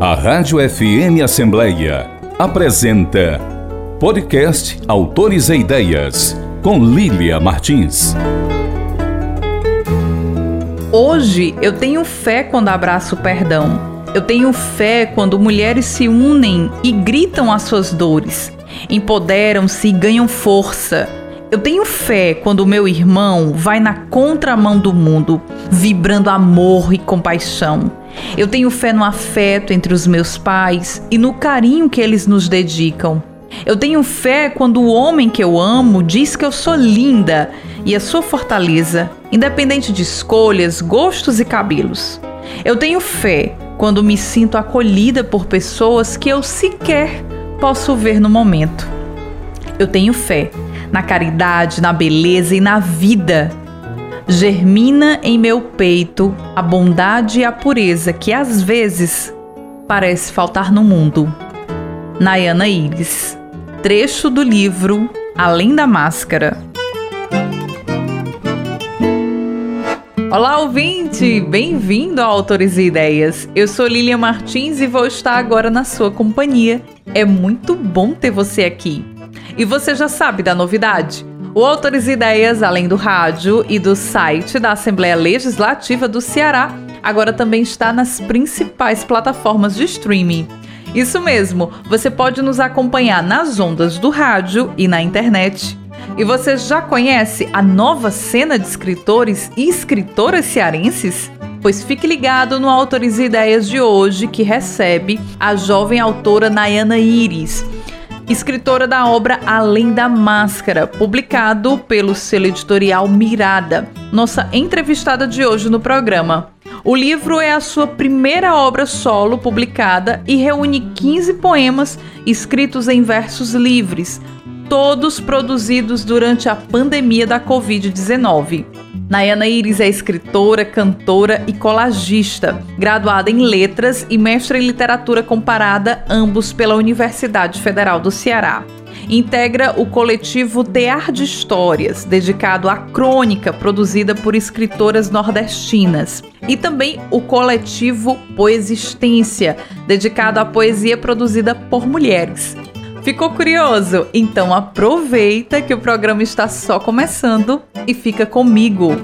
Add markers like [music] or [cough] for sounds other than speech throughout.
A Rádio FM Assembleia apresenta Podcast Autores e Ideias, com Lília Martins. Hoje eu tenho fé quando abraço o perdão. Eu tenho fé quando mulheres se unem e gritam as suas dores, empoderam-se e ganham força. Eu tenho fé quando o meu irmão vai na contramão do mundo, vibrando amor e compaixão. Eu tenho fé no afeto entre os meus pais e no carinho que eles nos dedicam. Eu tenho fé quando o homem que eu amo diz que eu sou linda e a sua fortaleza, independente de escolhas, gostos e cabelos. Eu tenho fé quando me sinto acolhida por pessoas que eu sequer posso ver no momento. Eu tenho fé na caridade, na beleza e na vida. Germina em meu peito a bondade e a pureza que às vezes parece faltar no mundo. Nayana Iris, trecho do livro Além da Máscara. Olá, ouvinte! Bem-vindo ao Autores e Ideias. Eu sou Lilian Martins e vou estar agora na sua companhia. É muito bom ter você aqui. E você já sabe da novidade? O Autores e Ideias, além do rádio e do site da Assembleia Legislativa do Ceará, agora também está nas principais plataformas de streaming. Isso mesmo, você pode nos acompanhar nas ondas do rádio e na internet. E você já conhece a nova cena de escritores e escritoras cearenses? Pois fique ligado no Autores e Ideias de hoje, que recebe a jovem autora Nayana Iris escritora da obra Além da Máscara, publicado pelo selo editorial Mirada, nossa entrevistada de hoje no programa. O livro é a sua primeira obra solo publicada e reúne 15 poemas escritos em versos livres, todos produzidos durante a pandemia da Covid-19. Nayana Iris é escritora, cantora e colagista, graduada em letras e mestra em literatura comparada, ambos pela Universidade Federal do Ceará. Integra o coletivo Tear de Histórias, dedicado à crônica produzida por escritoras nordestinas, e também o coletivo Poesistência, dedicado à poesia produzida por mulheres. Ficou curioso? Então aproveita que o programa está só começando e fica comigo.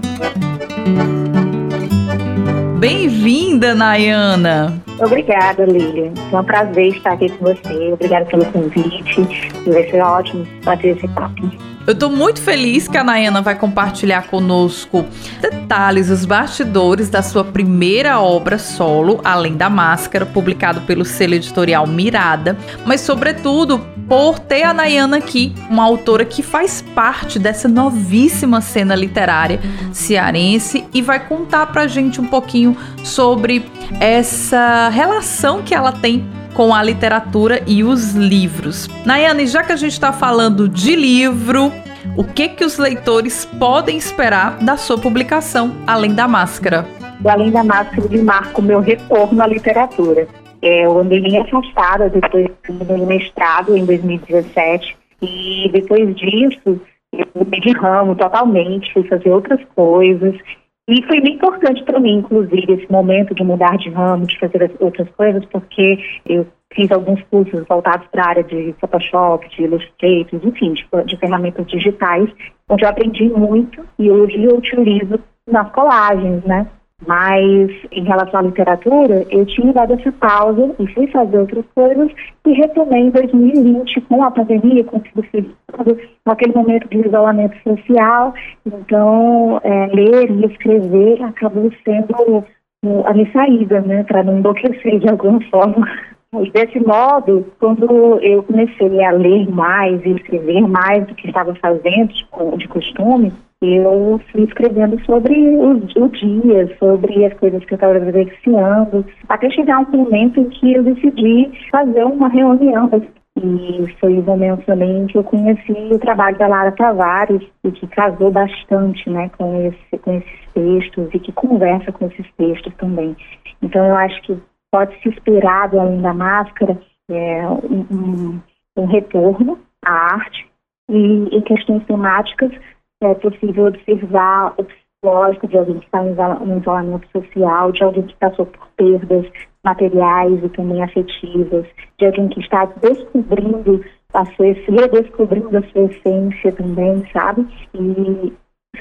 Bem-vinda, Nayana! Obrigada, Lilian. É um prazer estar aqui com você. Obrigada pelo convite. Vai ser ótimo bater esse papo. Eu estou muito feliz que a Nayana vai compartilhar conosco detalhes, os bastidores da sua primeira obra solo, Além da Máscara, publicado pelo selo editorial Mirada, mas sobretudo por ter a Nayana aqui, uma autora que faz parte dessa novíssima cena literária cearense e vai contar pra gente um pouquinho sobre essa relação que ela tem com a literatura e os livros. Nayane, já que a gente está falando de livro, o que que os leitores podem esperar da sua publicação Além da Máscara? O Além da Máscara me marca o meu retorno à literatura. É, eu andei bem afastada depois do meu mestrado em 2017 e depois disso eu mudei de ramo totalmente, fui fazer outras coisas e foi bem importante para mim, inclusive, esse momento de mudar de ramo, de fazer outras coisas, porque eu fiz alguns cursos voltados para a área de Photoshop, de Illustrator, enfim, de, de, ferramentas digitais, onde eu aprendi muito e hoje eu utilizo nas colagens, né? Mas em relação à literatura, eu tinha dado essa pausa e fui fazer outras coisas e retomei em 2020 com a pandemia, com tudo fechado, naquele momento de isolamento social. Então, é, ler e escrever acabou sendo a minha saída, né, para não enlouquecer de alguma [laughs] forma. Desse modo, quando eu comecei a ler mais e escrever mais do que estava fazendo de costume, eu fui escrevendo sobre o, o dia, sobre as coisas que eu estava vivenciando, até chegar um momento em que eu decidi fazer uma reunião. E foi o momento também que eu conheci o trabalho da Lara Tavares, e que casou bastante né, com, esse, com esses textos e que conversa com esses textos também. Então, eu acho que pode se esperar, além da máscara, é, um, um, um retorno à arte e em questões temáticas é possível observar o psicológico de alguém que está em isolamento social, de alguém que passou por perdas, materiais e também afetivas, de alguém que está descobrindo a sua, redescobrindo a sua essência também, sabe? E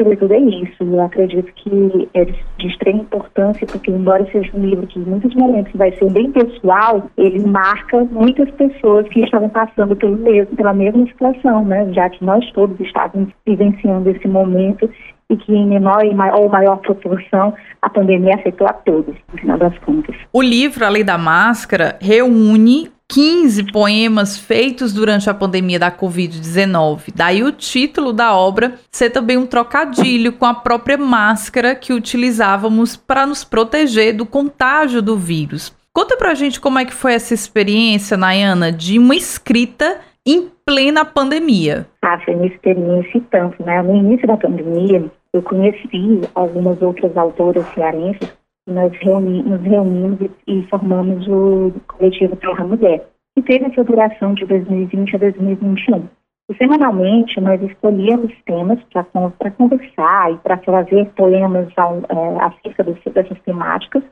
sobretudo é isso. Eu acredito que é de extrema importância, porque embora seja um livro que em muitos momentos vai ser bem pessoal, ele marca muitas pessoas que estavam passando pelo mesmo, pela mesma situação, né? Já que nós todos estávamos vivenciando esse momento e que em menor ou maior proporção a pandemia afetou a todos, no final das contas. O livro, além da máscara, reúne 15 poemas feitos durante a pandemia da Covid-19. Daí o título da obra ser também um trocadilho com a própria máscara que utilizávamos para nos proteger do contágio do vírus. Conta pra gente como é que foi essa experiência, Nayana, de uma escrita em plena pandemia. Ah, foi uma experiência e tanto, né? No início da pandemia, eu conheci algumas outras autoras cearenses nós reuni, nos reunimos e, e, formamos o coletivo Terra Mulher, que teve essa duração de 2020 a 2021. E, semanalmente, nós escolhíamos temas para conversar e para fazer poemas ao, é, acerca dessas temáticas,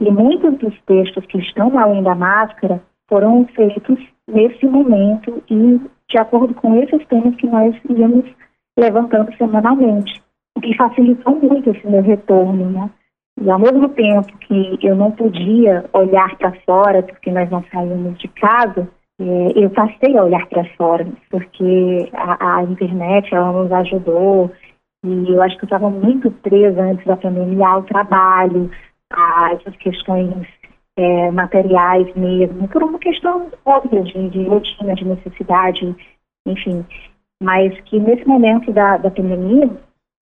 e muitos dos textos que estão além da máscara foram feitos nesse momento e de acordo com esses temas que nós íamos levantando semanalmente, o que facilitou muito esse meu retorno, né? E ao mesmo tempo que eu não podia olhar para fora, porque nós não saímos de casa, é, eu passei a olhar para fora, porque a, a, internet ela nos ajudou e eu acho que eu estava muito presa antes da pandemia ao trabalho, a essas questões é, materiais mesmo, por uma questão óbvia de, de rotina, de necessidade, enfim. Mas que nesse momento da, da pandemia,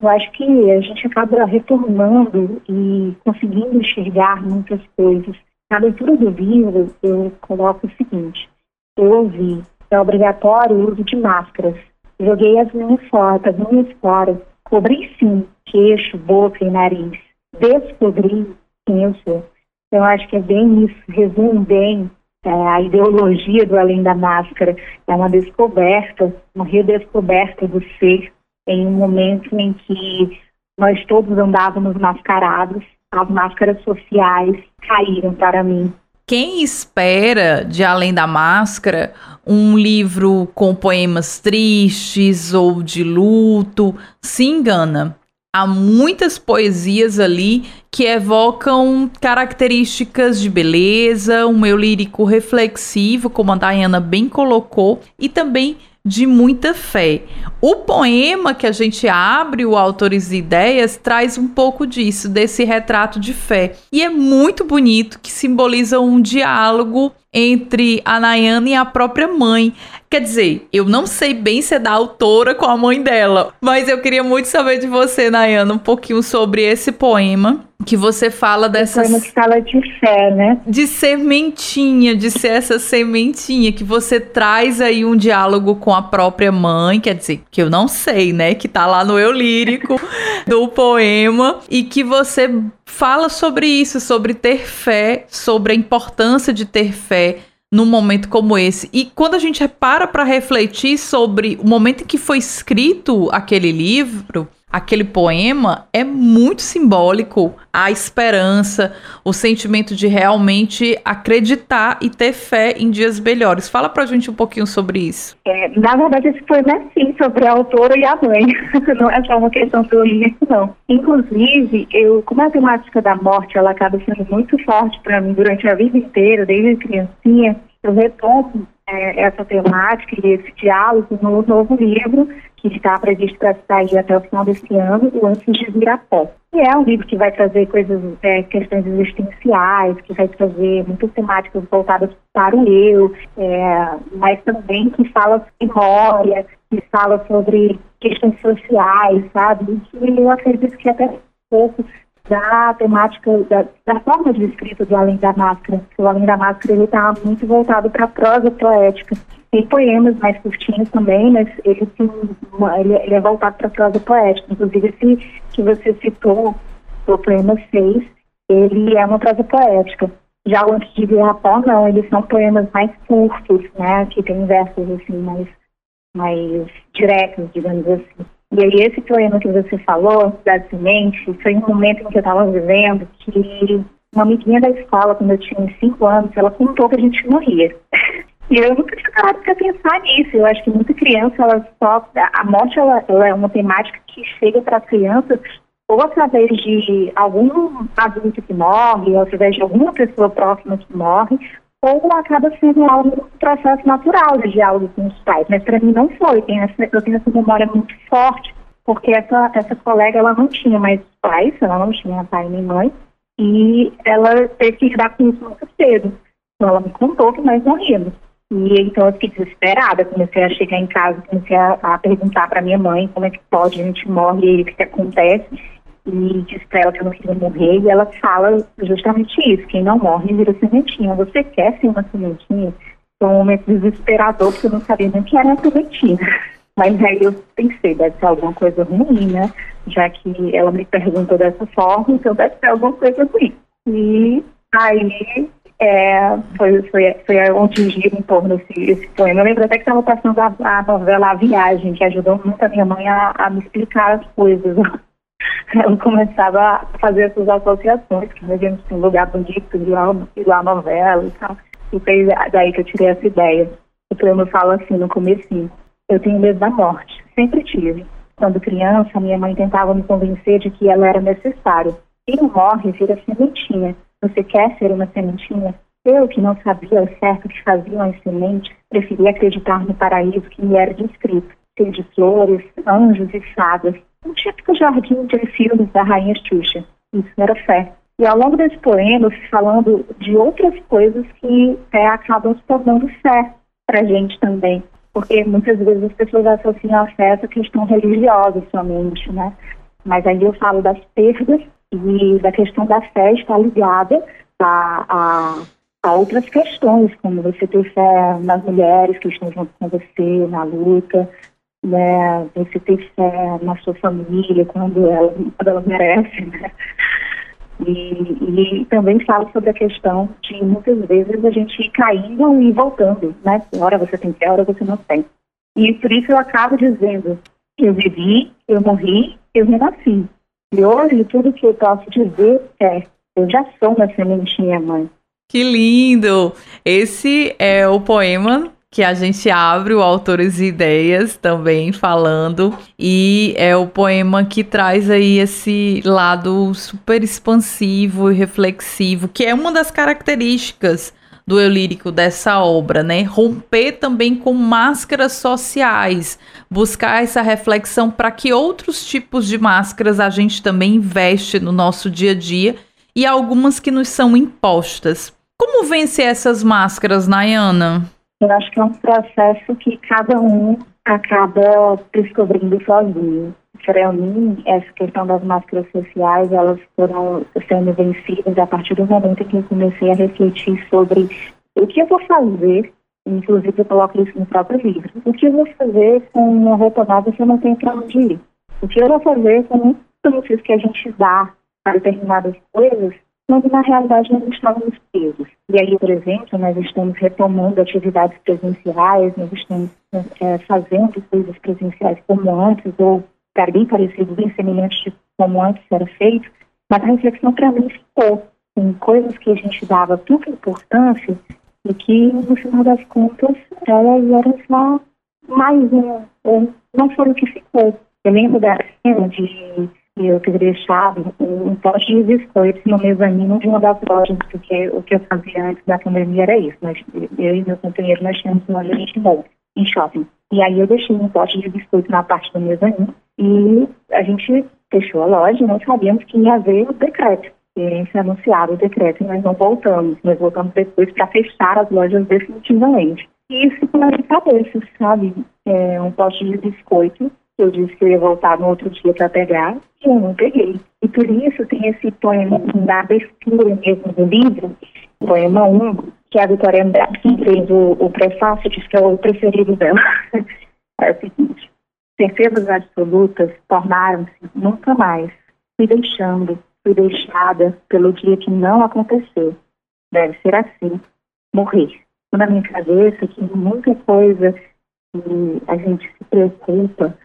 eu acho que a gente acaba retornando e conseguindo enxergar muitas coisas. Na leitura do livro, eu coloco o seguinte: eu ouvi, é obrigatório o uso de máscaras. Joguei as minhas fora, as minhas fora, cobri sim queixo, boca e nariz. Descobri quem eu sou. Eu acho que é bem isso, resume bem é, a ideologia do além da máscara. É uma descoberta, uma redescoberta do ser em um momento em que nós todos andávamos mascarados, as máscaras sociais caíram para mim. Quem espera de Além da Máscara um livro com poemas tristes ou de luto se engana. Há muitas poesias ali que evocam características de beleza, um meu lírico reflexivo, como a Diana bem colocou, e também de muita fé. O poema que a gente abre, o Autores e Ideias, traz um pouco disso, desse retrato de fé. E é muito bonito, que simboliza um diálogo entre a Nayana e a própria mãe. Quer dizer, eu não sei bem se é da autora com a mãe dela, mas eu queria muito saber de você, Nayana, um pouquinho sobre esse poema que você fala dessa. Poema que fala de fé, né? De sementinha, de ser essa sementinha, que você traz aí um diálogo com a própria mãe, quer dizer, que eu não sei, né? Que tá lá no eu lírico [laughs] do poema, e que você fala sobre isso, sobre ter fé, sobre a importância de ter fé num momento como esse. E quando a gente para para refletir sobre o momento em que foi escrito aquele livro, aquele poema é muito simbólico a esperança, o sentimento de realmente acreditar e ter fé em dias melhores. Fala pra gente um pouquinho sobre isso. É, na verdade, esse poema é sim sobre a autora e a mãe. [laughs] não é só uma questão filosófica, não. Inclusive, eu, como a temática da morte ela acaba sendo muito forte para mim durante a vida inteira, desde criancinha, eu retomo é, essa temática e esse diálogo no novo livro que está previsto para sair até o final desse ano, o Antes de Virapó. E é um livro que vai trazer coisas, é, questões existenciais, que vai trazer muitas temáticas voltadas para o eu, é, mas também que fala sobre memória, que fala sobre questões sociais, sabe? E eu acredito que até pouco da temática, da, da, forma de escrita do Além da Máscara. O Além da Máscara ele está muito voltado para a prosa poética. Tem poemas mais curtinhos também, mas ele, tem ele, ele é voltado para a prosa poética. Inclusive, esse que você citou, o poema 6, ele é uma prosa poética. Já o Antes de Virapó, não, eles são poemas mais curtos, né, que tem versos assim, mais, mais diretos, digamos assim. E aí esse poema que você falou, da semente, foi um momento em que eu estava vivendo que uma amiguinha da escola, quando eu tinha 5 anos, ela contou que a gente morria. [laughs] E eu nunca tinha parado para pensar nisso. Eu acho que muita criança, ela só. A morte ela, ela é uma temática que chega para as crianças ou através de algum adulto que morre, ou através de alguma pessoa próxima que morre, ou acaba sendo algo um processo natural de diálogo com os pais. Mas para mim não foi. Tem essa, eu tenho essa memória muito forte, porque essa, essa colega ela não tinha mais pais, ela não tinha pai nem mãe, e ela teve que lidar com isso muito cedo. Então ela me contou que nós morríamos. E então eu fiquei desesperada, comecei a chegar em casa, comecei a, a perguntar para minha mãe como é que pode, a gente morre o que acontece. E disse para ela que eu não queria morrer, e ela fala justamente isso: quem não morre vira sementinha. Você quer ser uma sementinha? Foi um momento desesperador, porque eu não sabia nem que era uma sementinha. [laughs] Mas aí eu pensei, deve ser alguma coisa ruim, né? Já que ela me perguntou dessa forma, então deve ser alguma coisa ruim. E aí é, foi, foi, foi onde gira em torno esse, esse poema. Eu lembro até que estava passando a, a, novela A Viagem, que ajudou muito a minha mãe a, a me explicar as coisas. [laughs] [laughs] Ela começava a fazer essas associações, que nós íamos um lugar bonito, igual, igual a novela e tal. E foi daí que eu tirei essa ideia. O poema fala assim no começo: eu tenho medo da morte, sempre tive. Quando criança, minha mãe tentava me convencer de que ela era necessária. Quem morre vira sementinha você quer ser uma sementinha? Eu, que não sabia ao certo o que faziam as sementes, preferia acreditar no paraíso que me era descrito, cheio de flores, anjos e fadas, um típico jardim de filmes da rainha Xuxa. Isso era fé. E ao longo desse poema, falando de outras coisas que é, acabam se tornando fé para a gente também. Porque muitas vezes as pessoas associam a fé a questão religiosa somente, né? Mas aí eu falo das perdas e da questão da fé está ligada a, a, a, outras questões, como você ter fé nas mulheres que estão junto com você na luta, né? você ter fé na sua família quando ela, quando ela merece, né? E, e, também falo sobre a questão de muitas vezes a gente ir caindo e voltando, né? Hora você tem fé, hora você não tem. E por isso eu acabo dizendo, eu vivi, eu morri, eu renasci. E hoje tudo que eu posso dizer é: eu já sou uma sementinha, mãe. Que lindo! Esse é o poema que a gente abre o Autores e Ideias também falando e é o poema que traz aí esse lado super expansivo e reflexivo, que é uma das características do eu lírico dessa obra, né? Romper também com máscaras sociais, buscar essa reflexão para que outros tipos de máscaras a gente também investe no nosso dia a dia e algumas que nos são impostas. Como vencer essas máscaras, Nayana? Eu acho que é um processo que cada um acaba descobrindo sozinho. Para mim, essa questão das máscaras sociais, elas foram sendo vencidas a partir do momento que eu comecei a refletir sobre o que eu vou fazer, inclusive eu coloco isso no próprio livro, o que eu vou fazer com uma roupa nova se eu não tenho para onde ir? O que eu vou fazer com os que a gente dá para determinadas coisas, quando na realidade nós estávamos presos. E aí, por exemplo, nós estamos retomando atividades presenciais, nós estamos é, fazendo coisas presenciais como antes, ou ficar bem parecido, bem semelhante como antes era feito, mas a reflexão para mim ficou em coisas que a gente dava tanta importância e que, no final das contas, elas eram só mais um, ou não foi o que ficou. Eu lembro da cena de eu ter deixado um pote de biscoitos no mezanino de uma das lojas, porque o que eu fazia antes da pandemia era isso. Nós, eu e meu companheiro, nós tínhamos uma loja de em shopping. E aí eu deixei um pote de biscoito na parte do mezanino e a gente fechou a loja e não sabíamos que ia haver o decreto. E foi anunciado o decreto e nós não voltamos. Nós voltamos depois para fechar as lojas definitivamente. E isso na minha cabeça, sabe? É, um pote de biscoito. Eu disse que eu ia voltar no outro dia para pegar e eu não peguei. E por isso tem esse poema da abertura mesmo do livro, poema 1, que a Vitória Andrade fez o, o prefácio, diz que é o preferido dela. [laughs] é o seguinte. Certezas absolutas tornaram-se nunca mais. Fui deixando, fui deixada pelo dia que não aconteceu. Deve ser assim, morrer. Na minha cabeça que muita coisa que a gente se preocupa,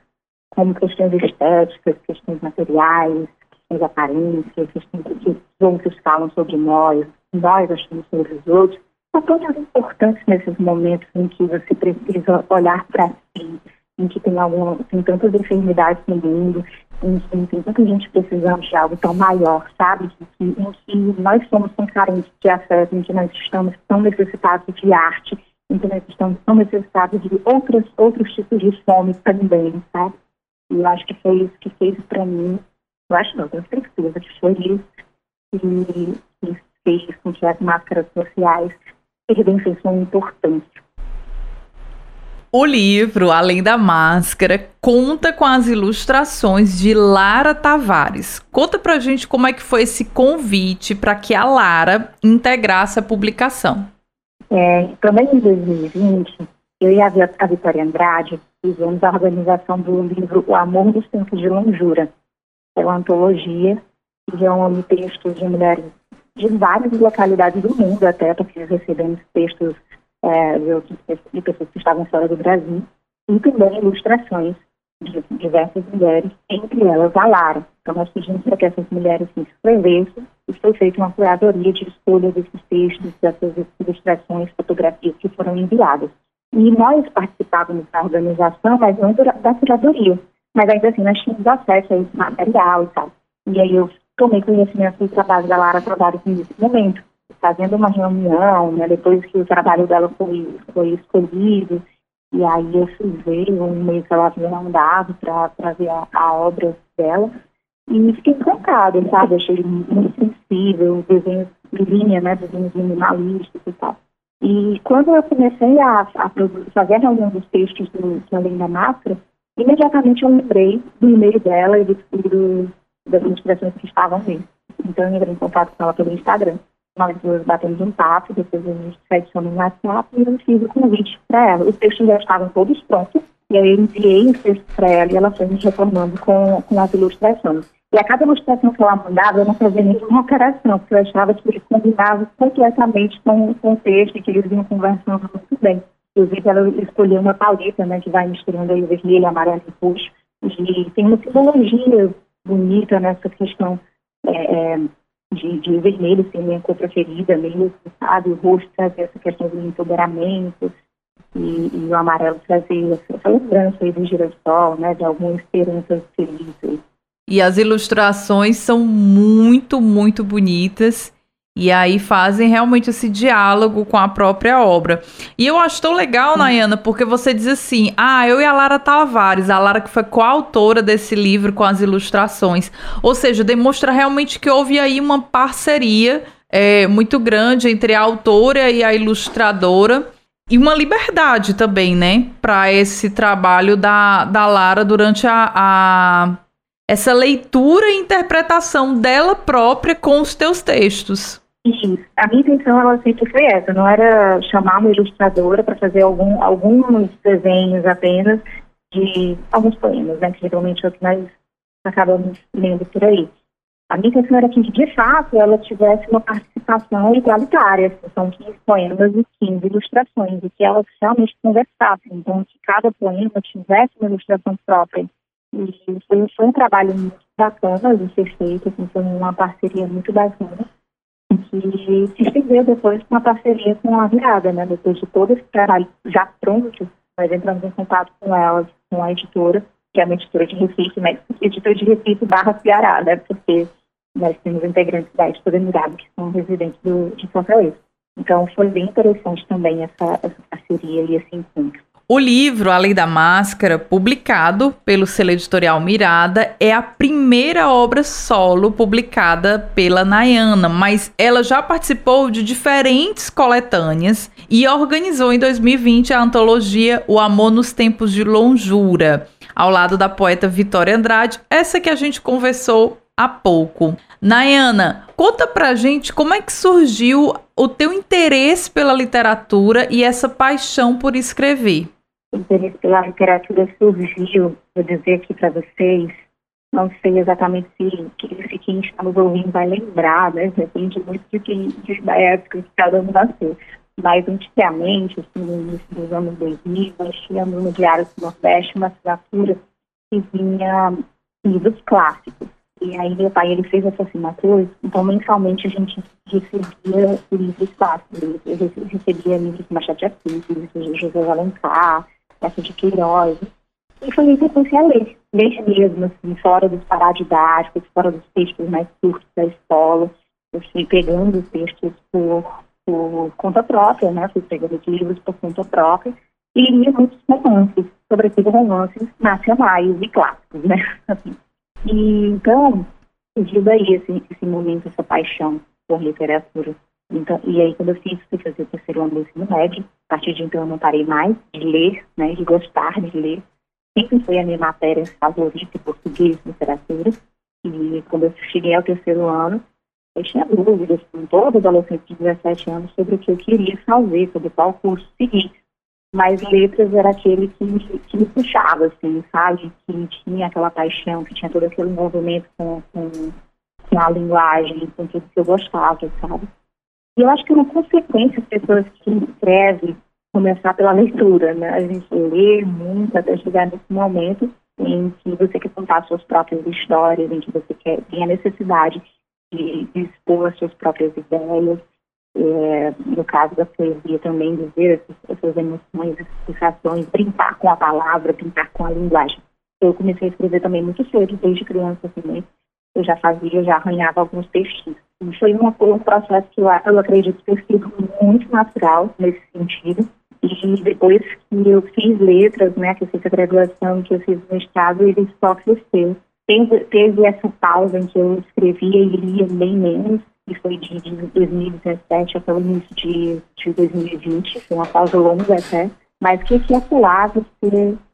como questões estéticas, questões materiais, as aparências, os que os outros falam sobre nós, nós achamos sobre os outros, são todas importantes nesses momentos em que você precisa olhar para si, em que tem, algum, tem tantas enfermidades no mundo, em que tem tanta gente precisando de algo tão maior, sabe? Que, em que nós somos tão carentes de afeto, em que nós estamos tão necessitados de arte, em que nós estamos tão necessitados de outros, outros tipos de fome também, sabe? E eu acho que foi isso que fez para mim, eu acho não, tenho certeza que foi isso que, que fez com que as máscaras sociais perdessem sua importância. O livro, além da máscara, conta com as ilustrações de Lara Tavares. Conta pra gente como é que foi esse convite para que a Lara integrasse a publicação. É, também em 2020, eu e a, a Vitória Andrade fizemos a organização do livro O Amor dos Tempos de Longura. É uma antologia que reúne textos de mulheres de várias localidades do mundo, até porque recebemos textos é, de pessoas que estavam fora do Brasil, e também ilustrações de diversas mulheres, entre elas a Lara. Então, nós pedimos para que essas mulheres se inscrevessem e foi feita uma curadoria de escolha desses textos, dessas ilustrações, fotografias que foram enviadas. E nós participávamos da organização, mas não da curadoria. Mas ainda assim, nós tínhamos acesso a esse material e tal. E aí eu tomei conhecimento do trabalho da Lara Tavares nesse momento, fazendo uma reunião, né, depois que o trabalho dela foi, foi escolhido, e aí eu fui ver um mês que ela havia mandado para ver a, a, obra dela, e fiquei encantada, sabe? Achei muito sensível, desenhos de linha, né, desenhos minimalistas e tal. E quando eu comecei a, a fazer a reunião dos textos do, do Além da Máscara, imediatamente eu lembrei do e-mail dela e do, do das inspirações que estavam nele. Então eu entrei em contato com ela pelo Instagram. Nós duas batemos um papo, depois a gente se adicionou no WhatsApp e eu fiz o convite para ela. Os textos já estavam todos prontos, e aí eu enviei os textos para ela e ela foi me reformando com, com as ilustrações. E a cada ilustração que ela mandava, eu não fazia nenhuma alteração, porque eu achava que eles combinavam completamente com, o texto e que eles vinham conversando muito bem. Inclusive, ela escolheu uma paleta, né, que vai misturando aí vermelho, amarelo e roxo. E tem uma simbologia bonita nessa questão é, é, de, de vermelho ser minha cor preferida mesmo, sabe? O rosto trazer essa questão do empoderamento e, e o amarelo trazer essa, essa lembrança aí do girassol, né? De alguma esperança feliz. E as ilustrações são muito, muito bonitas. E aí fazem realmente esse diálogo com a própria obra. E eu acho tão legal, Nayana, porque você diz assim: ah, eu e a Lara Tavares, a Lara que foi coautora desse livro com as ilustrações. Ou seja, demonstra realmente que houve aí uma parceria é, muito grande entre a autora e a ilustradora. E uma liberdade também, né? Para esse trabalho da, da Lara durante a, a essa leitura e interpretação dela própria com os teus textos. Sim, a minha intenção ela sempre foi essa, não era chamar uma ilustradora para fazer algum, alguns desenhos apenas de alguns poemas, né, que geralmente é o que nós acabamos lendo por aí. A minha intenção era que, de fato, ela tivesse uma participação igualitária, são 15 poemas e 15 ilustrações, e que elas realmente conversassem, então que cada poema tivesse uma ilustração própria. E foi, foi um trabalho muito bacana de ser feito, assim, foi uma parceria muito bacana que se estendeu depois com a parceria com a Virada, né? Depois de todo esse trabalho já pronto, nós entramos em contato com ela, com a editora, que é uma editora de Recife, mas editora de Recife barra Ceará, né? Porque nós temos integrantes da editora Mirada que são residentes do, de Fortaleza. Então foi bem interessante também essa, essa parceria e esse encontro. O livro Além da Máscara, publicado pelo selo editorial Mirada, é a primeira obra solo publicada pela Nayana, mas ela já participou de diferentes coletâneas e organizou em 2020 a antologia O Amor nos Tempos de Longura, ao lado da poeta Vitória Andrade, essa que a gente conversou há pouco. Nayana, conta pra gente como é que surgiu o teu interesse pela literatura e essa paixão por escrever. O interesse pela literatura surgiu, vou dizer aqui para vocês, não sei exatamente se, se quem está nos ouvindo vai lembrar, né? Depende muito de quem, de, da época que cada um nasceu. Mas antigamente, assim, no início dos anos 2000, nós tínhamos no Diário do Nordeste uma assinatura que vinha livros clássicos. E aí meu pai, ele fez essa assinatura, então mensalmente a gente recebia livros clássicos. Eu recebia livros de Machado de Assis, livros de José Alencar, essa de Queiroz. E foi aí que eu comecei a ler, mesmo, assim, fora dos paradidáticos, fora dos textos mais curtos da escola. Eu fui pegando os textos por, por conta própria, né? Fui pegando os livros por conta própria e lia muitos romances, sobretudo romances nacionais e clássicos, né? [laughs] Assim, e, então, surgiu daí esse, esse momento, essa paixão por literatura. Então, e aí, quando eu fiz, fui fazer o terceiro ano do ensino médio, a partir de então eu não parei mais de ler, né, de gostar de ler. Sempre foi a minha matéria favorita, português, literatura. E quando eu cheguei ao terceiro ano, eu tinha dúvidas, com todo adolescente de 17 anos, sobre o que eu queria fazer, sobre qual curso seguir mas letras era aquele que me, que me puxava, assim, sabe? Que tinha aquela paixão, que tinha todo aquele movimento com, com, com a linguagem, com tudo que eu gostava, sabe? E eu acho que é uma consequência as pessoas que escrevem começar pela leitura, né? A gente lê muito até chegar nesse momento em que você quer contar suas próprias histórias, em que você quer, tem a necessidade de, de expor as suas próprias ideias, é, no caso da poesia também, dizer essas, essas emoções, essas sensações, brincar com a palavra, brincar com a linguagem. Eu comecei a escrever também muito cedo, desde criança também. Assim, eu já fazia, já arranhava alguns textos. E foi uma, um processo que eu, eu acredito ter sido muito natural nesse sentido. E depois que eu fiz letras, né, que eu fiz a graduação, que eu fiz o mestrado, ele só cresceu. Teve, teve essa pausa em que eu escrevia e lia bem menos, que foi de, de 2017 até o início de, de 2020, foi uma pausa longa até, mas que aqui apelava por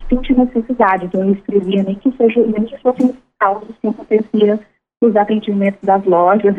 senti necessidade, então eu escrevia nem que seja, nem que fossem causas que acontecia nos atendimentos das lojas,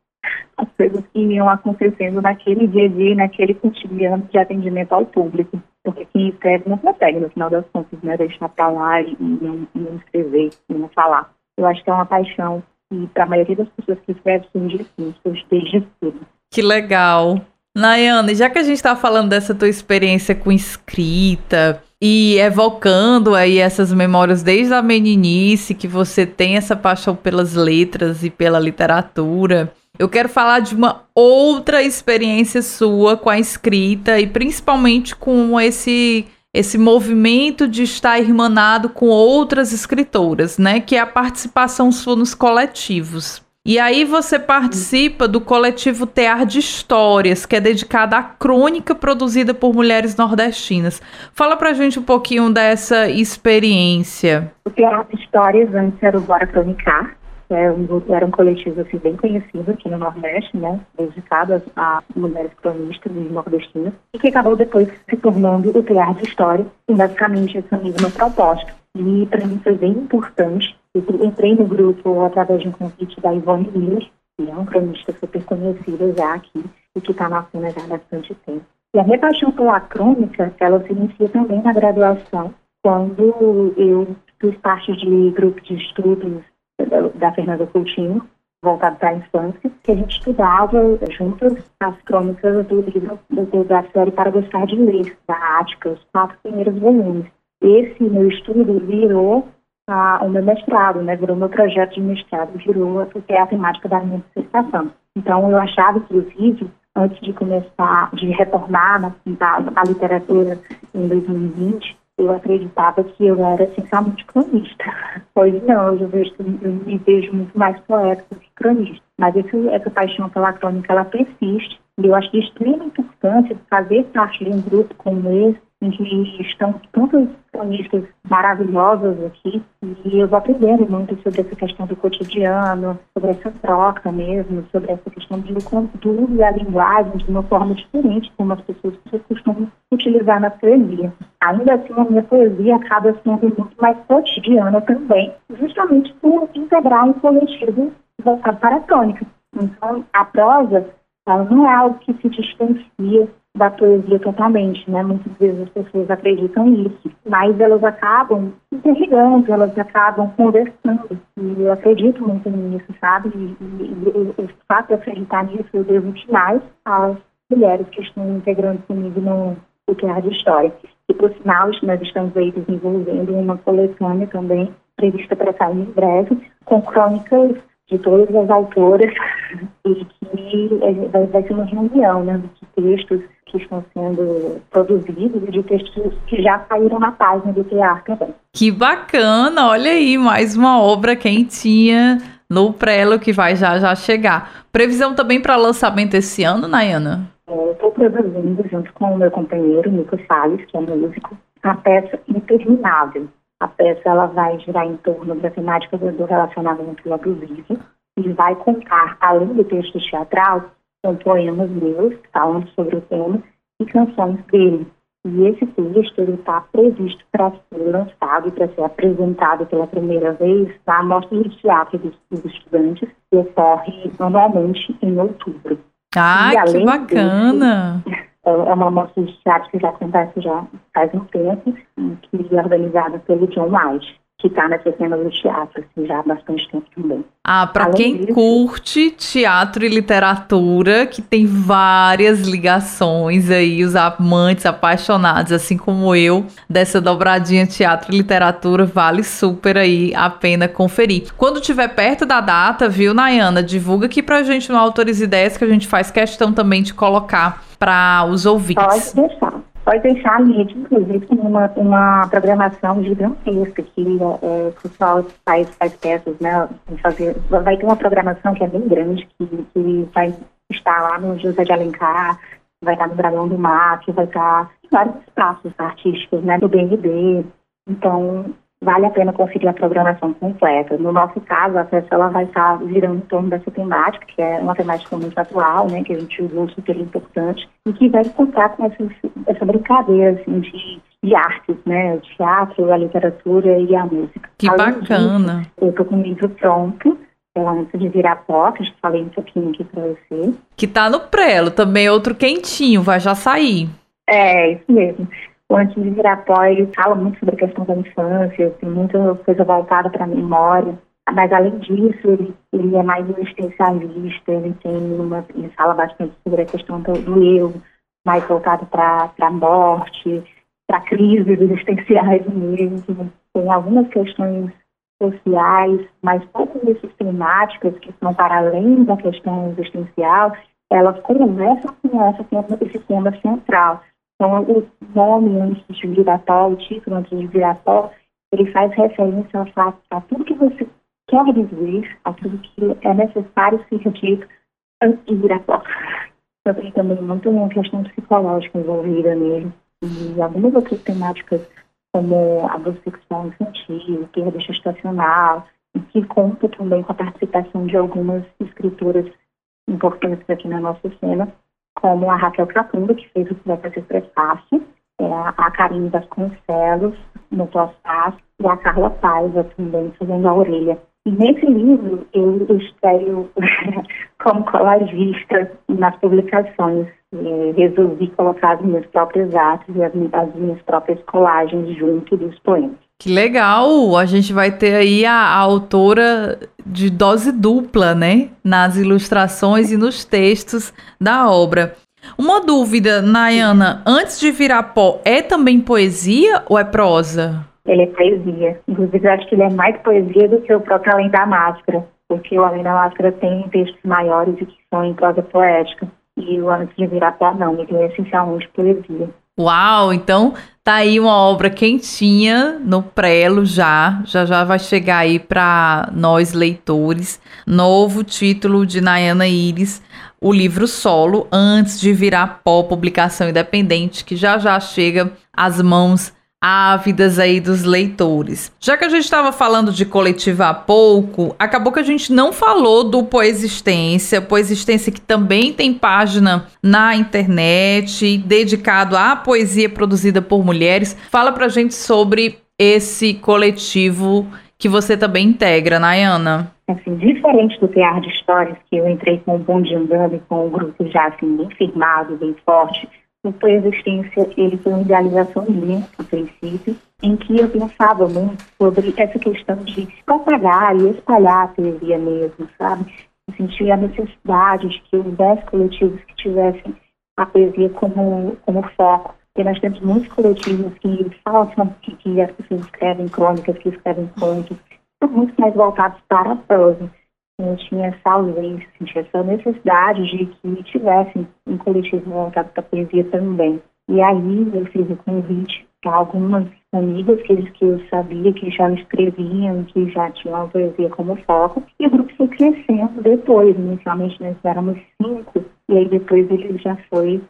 [laughs] as coisas que iam acontecendo naquele dia a dia, naquele cotidiano de atendimento ao público. Porque quem escreve não consegue, no final das contas, né, deixar para lá e não, não escrever, e não falar. Eu acho que é uma paixão e para a maioria das pessoas que escrevem surge assim, surge desde tudo. Que legal. Nayane, já que a gente está falando dessa tua experiência com escrita e evocando aí essas memórias desde a meninice, que você tem essa paixão pelas letras e pela literatura, eu quero falar de uma outra experiência sua com a escrita e principalmente com esse esse movimento de estar irmanado com outras escritoras, né? Que é a participação sua nos coletivos. E aí você participa do coletivo Tear de Histórias, que é dedicado à crônica produzida por mulheres nordestinas. Fala pra gente um pouquinho dessa experiência. O Tear de Histórias antes era o Bora Cronicar, é um, era um coletivo assim, bem conhecido aqui no Nordeste, né, dedicado a, mulheres cronistas e nordestinas, e que acabou depois se tornando o Criar de História, e basicamente essa mesma proposta. E para mim foi bem importante. Entrei no grupo através de um convite da Ivone Miller, que é uma cronista super conhecida já aqui, e que está na cena já há bastante tempo. E a minha paixão pela crônica, ela se inicia também na graduação, quando eu fiz parte de grupo de estudos da Fernanda Coutinho, voltado para a infância, que a gente estudava juntas as crônicas do livro da série Para Gostar de Ler, da Ática, os quatro primeiros volumes. Esse meu estudo virou o meu mestrado, né, virou meu projeto de mestrado, virou porque é a temática da minha dissertação. Então, eu achava, inclusive, antes de começar, de retornar na, na, na literatura em 2020, eu acreditava que eu era essencialmente cronista. [laughs] Hoje não, eu, vejo, eu me vejo muito mais poeta do que cronista. Mas esse, essa paixão pela crônica, ela persiste. E eu acho de extrema importância fazer parte de um grupo como esse, que estão tantas cronistas maravilhosas aqui, e eu vou aprendendo muito sobre essa questão do cotidiano, sobre essa troca mesmo, sobre essa questão de conteúdo e a linguagem de uma forma diferente, como as pessoas costumam utilizar na poesia. Ainda assim, a minha poesia acaba sendo muito mais cotidiana também, justamente por integrar um coletivo voltado para a tônica. Então, a prosa ela não é algo que se distancia da poesia totalmente, né? Muitas vezes as pessoas acreditam nisso, mas elas acabam interligando, elas acabam conversando. E eu acredito muito nisso, sabe? E, e, e o fato de acreditar nisso, eu devo demais às mulheres que estão integrando comigo no é de história. E, por sinal, nós estamos aí desenvolvendo uma coletânea também prevista para sair em breve, com crônicas de todas as autoras [laughs] e que é, vai, vai ser uma reunião né, de textos que estão sendo produzidos e de textos que já saíram na página do teatro também. Que bacana! Olha aí, mais uma obra quentinha no prelo que vai já já chegar. Previsão também para lançamento esse ano, Nayana? É, Estou produzindo junto com o meu companheiro, Nico Salles, que é músico, a peça Interminável a peça ela vai girar em torno da temática do relacionamento abusivo e vai contar, além do texto teatral, com poemas meus falando sobre o tema e canções dele. E esse texto está previsto para ser lançado e para ser apresentado pela primeira vez na Mostra de Teatro dos, dos Estudantes, que ocorre anualmente em outubro. Ah, e, que bacana! Desse, [laughs] é, é uma mostra de teatro que já acontece já faz um tempo, que é organizada pelo John White, que está nessa cena do teatro, assim, já há bastante tempo também. Ah, para quem disso, curte teatro e literatura, que tem várias ligações aí, os amantes apaixonados, assim como eu, dessa dobradinha teatro e literatura, vale super aí a pena conferir. Quando tiver perto da data, viu, Nayana, divulga aqui pra gente no Autores Ideias, que a gente faz questão também de colocar para os ouvintes? Pode deixar. Pode deixar a gente, inclusive, tem uma, uma programação gigantesca que é, o pessoal faz, faz peças, né? Fazer, vai ter uma programação que é bem grande, que, que vai estar lá no José de Alencar, vai estar no Dragão do que vai estar em vários espaços artísticos, né? No BNB. Então, vale a pena conferir a programação completa. No nosso caso, a festa ela vai estar girando em torno dessa temática, que é uma temática muito atual, né, que a gente usou super importante, e que vai contar com essa, essa brincadeira assim, de, de artes, né, o teatro, a literatura e a música. Que Além bacana! Disso, eu estou com o livro pronto, é antes de virar pó, que eu falei um pouquinho aqui para você. Que tá no prelo, também outro quentinho, vai já sair. É, isso mesmo o de ele fala muito sobre a questão da infância, tem muita coisa voltada para a memória. Mas, além disso, ele, ele é mais existencialista, ele, tem uma, ele fala bastante sobre a questão do, do eu, mais voltado para a morte, para crises existenciais mesmo. Tem algumas questões sociais, mas todas essas temáticas que são para além da questão existencial, elas conversam com essa, esse tema central. Então, o nome antes de virar pó, o título antes de virar pó, ele faz referência a, a tudo que você quer dizer, a tudo que é necessário ser dito antes de virar pó. Então, tem também muito uma questão psicológica envolvida nele. E algumas outras temáticas, como abuso sexual infantil, perda gestacional, que conta também com a participação de algumas escritoras importantes aqui na nossa cena, como a Raquel Catunda, que fez o fazer prefácio, é, a Karine Vasconcelos, no pós-fácil, e a Carla Paiva também, fazendo a orelha. E nesse livro eu estreio [laughs] como colagista nas publicações. E resolvi colocar as minhas próprias artes e as minhas próprias colagens junto dos poemas. Que legal! A gente vai ter aí a, a, autora de dose dupla, né? Nas ilustrações e nos textos da obra. Uma dúvida, Nayana, antes de virar pó, é também poesia ou é prosa? Ele é poesia. Inclusive, eu acho que ele é mais poesia do que o próprio Além da Máscara, porque o Além da Máscara tem textos maiores e que são em prosa poética. E o Antes de Virar Pó, não, ele é essencialmente poesia. Uau, então tá aí uma obra quentinha no prelo já, já já vai chegar aí para nós leitores. Novo título de Nayana Iris, o livro solo, antes de virar pó, publicação independente, que já já chega às mãos ávidas aí dos leitores. Já que a gente estava falando de coletiva há pouco, acabou que a gente não falou do Poexistência, Poexistência que também tem página na internet dedicado à poesia produzida por mulheres. Fala pra gente sobre esse coletivo que você também integra, Nayana. Assim, diferente do Tear de Histórias, que eu entrei com o Bonde Andando e com um grupo já assim, bem firmado, bem forte, o Coexistência, ele foi uma idealização minha, a princípio, em que eu pensava muito sobre essa questão de propagar e espalhar a poesia mesmo, sabe? Eu sentia a necessidade de que houvesse coletivos que tivessem a poesia como, como foco. Porque nós temos muitos coletivos que falam que, que as pessoas escrevem crônicas, que escrevem contos, muito mais voltados para a prosa. Eu tinha essa ausência, sentia essa necessidade de que tivesse um coletivo voltado para a poesia também. E aí eu fiz o convite para algumas amigas que, que eu sabia que já escreviam, que já tinham a poesia como foco, e o grupo foi crescendo depois. Inicialmente nós éramos cinco, e aí depois ele já foi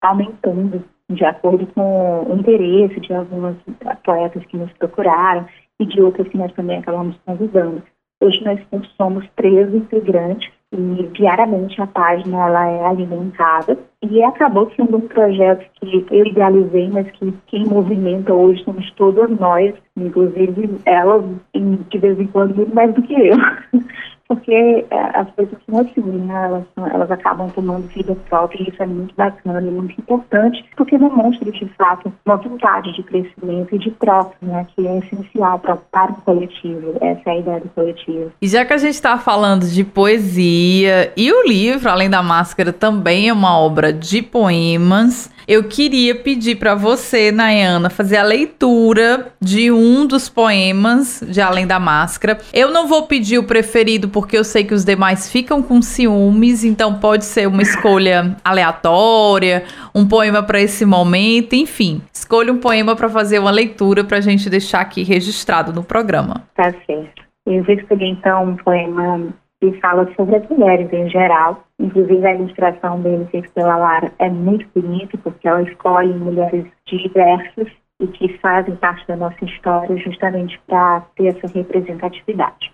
aumentando de acordo com o interesse de algumas poetas que nos procuraram e de outras que nós também acabamos convidando. Hoje nós somos três integrantes e diariamente a página ela é alimentada e acabou sendo um projeto que eu idealizei, mas que quem movimenta hoje somos todas nós, inclusive ela de vez em quando muito mais do que eu. [laughs] porque é, as coisas são assim, né? elas, elas acabam tomando vida própria e isso é muito bacana e muito importante, porque demonstra de fato uma vontade de crescimento e de troca, né? que é essencial para o coletivo, essa é a ideia do coletivo. E já que a gente está falando de poesia, e o livro, além da máscara, também é uma obra de poemas, eu queria pedir para você, Nayana, fazer a leitura de um dos poemas de Além da Máscara. Eu não vou pedir o preferido porque eu sei que os demais ficam com ciúmes, então pode ser uma escolha aleatória, um poema para esse momento, enfim. Escolha um poema para fazer uma leitura para a gente deixar aqui registrado no programa. Tá certo. Eu vou então um poema que fala sobre as mulheres em geral. Inclusive, a ilustração dele, feita pela Lara, é muito bonita, porque ela escolhe mulheres diversas e que fazem parte da nossa história justamente para ter essa representatividade.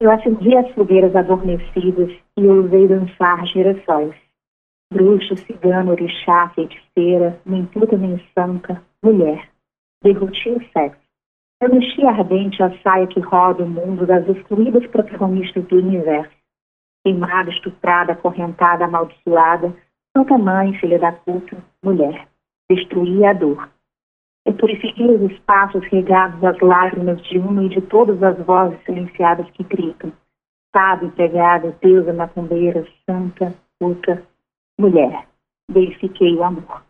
Eu acendi as fogueiras adormecidas e ousei dançar girassóis. Bruxo, cigano, orixá, feiticeira, nem puta nem santa, mulher. Derruti o sexo. Eu mexi ardente a saia que roda o mundo das excluídas protagonistas do universo. Queimada, estuprada, acorrentada, amaldiçoada, santa mãe, filha da puta, mulher. Destruí a dor. Eu purifiquei os espaços regados das lágrimas de uma e de todas as vozes silenciadas que gritam. Sábio, pegada, deusa, macumbeira, santa, puta, mulher. Verifiquei o amor.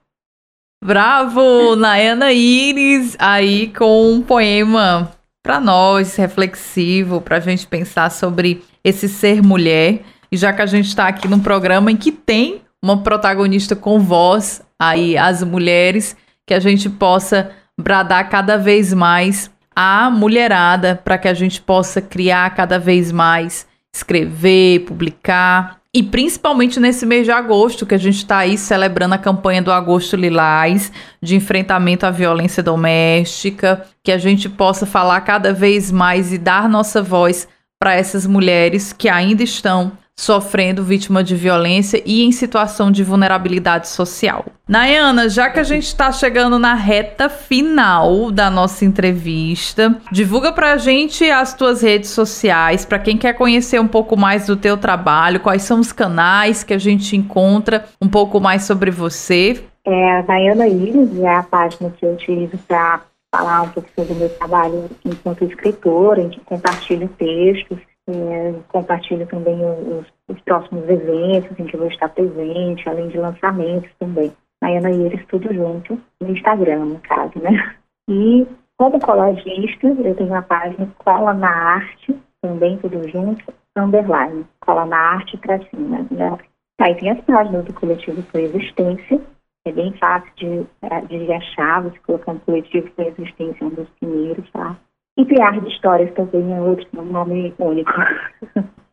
Bravo, Nayana Iris, aí com um poema para nós, reflexivo, para a gente pensar sobre esse ser mulher. E já que a gente está aqui num programa em que tem uma protagonista com voz, aí as mulheres, que a gente possa bradar cada vez mais a mulherada, para que a gente possa criar cada vez mais, escrever, publicar e principalmente nesse mês de agosto, que a gente está aí celebrando a campanha do Agosto Lilás, de enfrentamento à violência doméstica, que a gente possa falar cada vez mais e dar nossa voz para essas mulheres que ainda estão sofrendo vítima de violência e em situação de vulnerabilidade social. Nayana, já que a gente está chegando na reta final da nossa entrevista, divulga para a gente as tuas redes sociais, para quem quer conhecer um pouco mais do teu trabalho, quais são os canais que a gente encontra um pouco mais sobre você. É, a Nayana Iris é a página que eu utilizo para falar um pouco sobre o meu trabalho enquanto escritora, em que compartilho textos é, compartilho também os, os, próximos eventos em que eu vou estar presente, além de lançamentos também. Nayana Iris, tudo junto, no Instagram, no caso, né? E como colagista, eu tenho a página Cola na Arte, também tudo junto, underline, Cola na Arte para cima, né? Aí tem as páginas do coletivo Coexistência, é bem fácil de, é, de achar, você colocando coletivo Coexistência, é um dos primeiros, tá? E Piar de Histórias também é outro nome único. [laughs]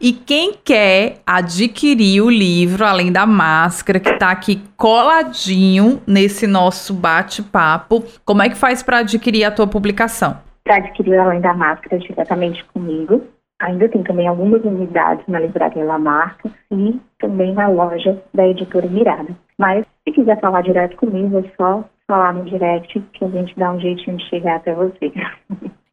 E quem quer adquirir o livro, além da máscara, que está aqui coladinho nesse nosso bate-papo, como é que faz para adquirir a tua publicação? Para adquirir além da máscara diretamente comigo, ainda tem também algumas unidades na livraria La Marca e também na loja da editora Mirada. Mas se quiser falar direto comigo, é só falar no direct que a gente dá um jeitinho de chegar até você.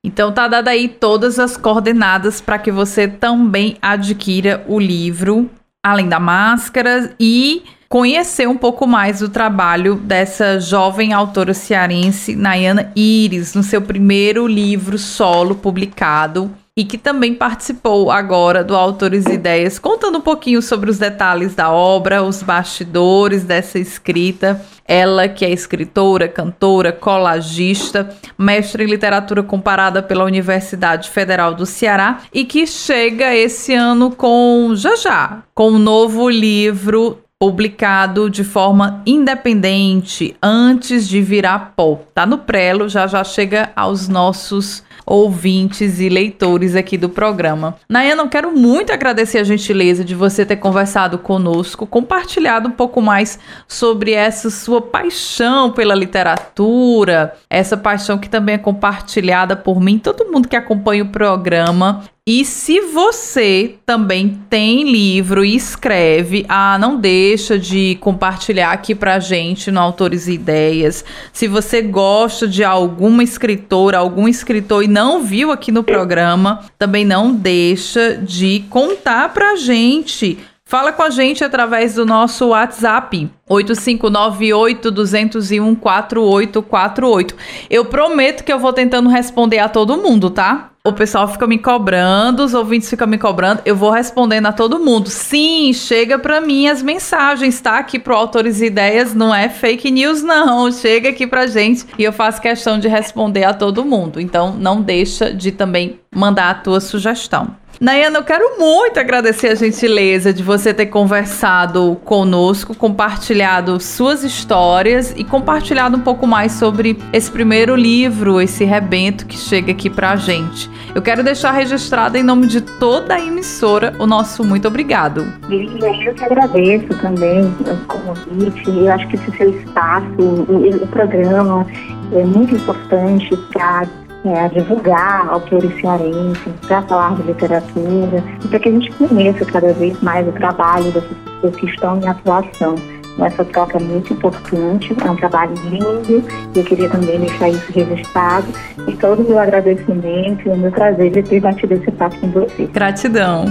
Então tá dada aí todas as coordenadas para que você também adquira o livro, além da máscara e conhecer um pouco mais do trabalho dessa jovem autora cearense, Nayana Iris, no seu primeiro livro solo publicado, e que também participou agora do Autores e Ideias, contando um pouquinho sobre os detalhes da obra, os bastidores dessa escrita. Ela que é escritora, cantora, colagista, mestre em literatura comparada pela Universidade Federal do Ceará e que chega esse ano com já já, com um novo livro publicado de forma independente antes de virar pó. Tá no prelo, já já chega aos nossos ouvintes e leitores aqui do programa. Nayana, eu quero muito agradecer a gentileza de você ter conversado conosco, compartilhado um pouco mais sobre essa sua paixão pela literatura, essa paixão que também é compartilhada por mim, todo mundo que acompanha o programa. E se você também tem livro e escreve, ah, não deixa de compartilhar aqui pra gente no Autores e Ideias. Se você gosta de alguma escritora, algum escritor e não viu aqui no programa, também não deixa de contar pra gente. Fala com a gente através do nosso WhatsApp 8598-201-4848. Eu prometo que eu vou tentando responder a todo mundo, tá? O pessoal fica me cobrando, os ouvintes ficam me cobrando, eu vou respondendo a todo mundo. Sim, chega para mim as mensagens, tá? Aqui pro Autores e Ideias não é fake news não, chega aqui pra gente e eu faço questão de responder a todo mundo. Então não deixa de também mandar a tua sugestão. Nayana, eu quero muito agradecer a gentileza de você ter conversado conosco, compartilhado suas histórias e compartilhado um pouco mais sobre esse primeiro livro, esse rebento que chega aqui pra gente. Eu quero deixar registrado em nome de toda a emissora o nosso muito obrigado. Eu que agradeço também o convite. Eu acho que esse seu espaço, o, o programa é muito importante para é, a divulgar autores cearenses, para falar de literatura, e para que a gente conheça cada vez mais o trabalho dessas pessoas que estão em atuação. Essa troca é muito importante, é um trabalho lindo, e eu queria também deixar isso registrado. E todo o meu agradecimento e o meu prazer de ter batido esse papo com você. Gratidão.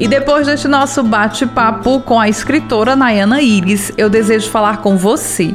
E depois deste nosso bate-papo com a escritora Nayana Iris, eu desejo falar com você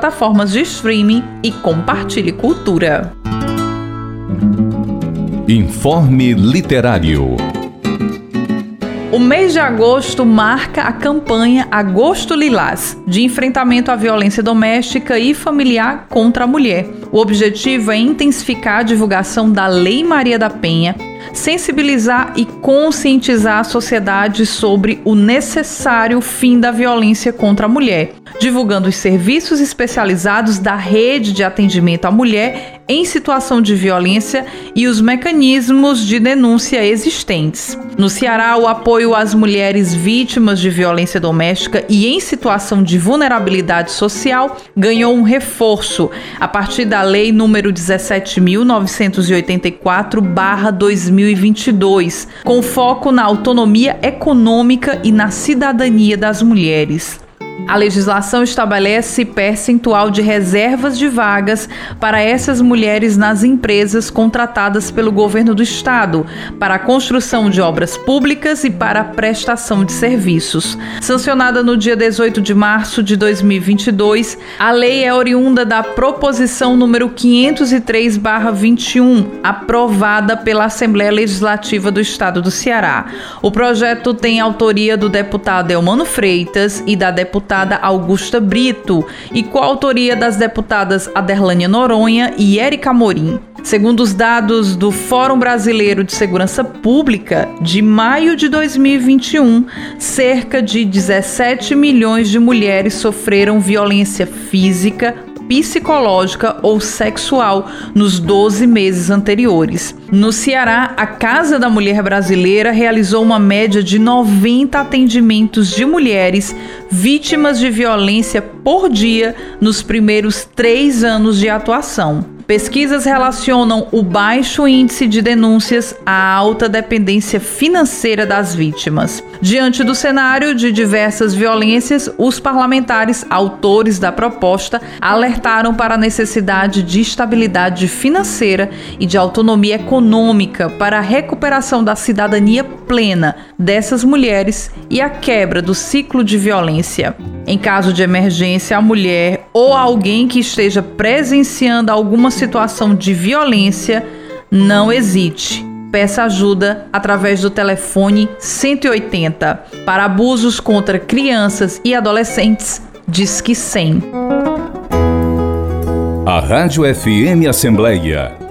plataformas de streaming e compartilhe cultura. Informe Literário. O mês de agosto marca a campanha Agosto Lilás, de enfrentamento à violência doméstica e familiar contra a mulher. O objetivo é intensificar a divulgação da Lei Maria da Penha sensibilizar e conscientizar a sociedade sobre o necessário fim da violência contra a mulher, divulgando os serviços especializados da rede de atendimento à mulher em situação de violência e os mecanismos de denúncia existentes. No Ceará, o apoio às mulheres vítimas de violência doméstica e em situação de vulnerabilidade social ganhou um reforço a partir da Lei número 17.984/2022, com foco na autonomia econômica e na cidadania das mulheres. A legislação estabelece percentual de reservas de vagas para essas mulheres nas empresas contratadas pelo governo do estado, para a construção de obras públicas e para a prestação de serviços. Sancionada no dia 18 de março de 2022, a lei é oriunda da proposição número 503/21, aprovada pela Assembleia Legislativa do Estado do Ceará. O projeto tem autoria do deputado Elmano Freitas e da deputada deputada Augusta Brito e coautoria das deputadas Aderlânia Noronha e Érica Morim. Segundo os dados do Fórum Brasileiro de Segurança Pública, de maio de 2021, cerca de 17 milhões de mulheres sofreram violência física, psicológica ou sexual nos 12 meses anteriores. No Ceará, a Casa da Mulher Brasileira realizou uma média de 90 atendimentos de mulheres vítimas de violência por dia nos primeiros três anos de atuação. Pesquisas relacionam o baixo índice de denúncias à alta dependência financeira das vítimas. Diante do cenário de diversas violências, os parlamentares autores da proposta alertaram para a necessidade de estabilidade financeira e de autonomia econômica para a recuperação da cidadania plena dessas mulheres e a quebra do ciclo de violência. Em caso de emergência, a mulher ou alguém que esteja presenciando alguma situação de violência, não hesite. Peça ajuda através do telefone 180 para abusos contra crianças e adolescentes. Disque 100. A Rádio FM Assembleia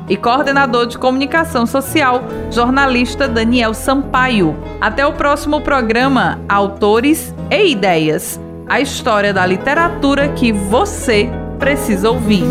e coordenador de comunicação social, jornalista Daniel Sampaio. Até o próximo programa Autores e Ideias a história da literatura que você precisa ouvir.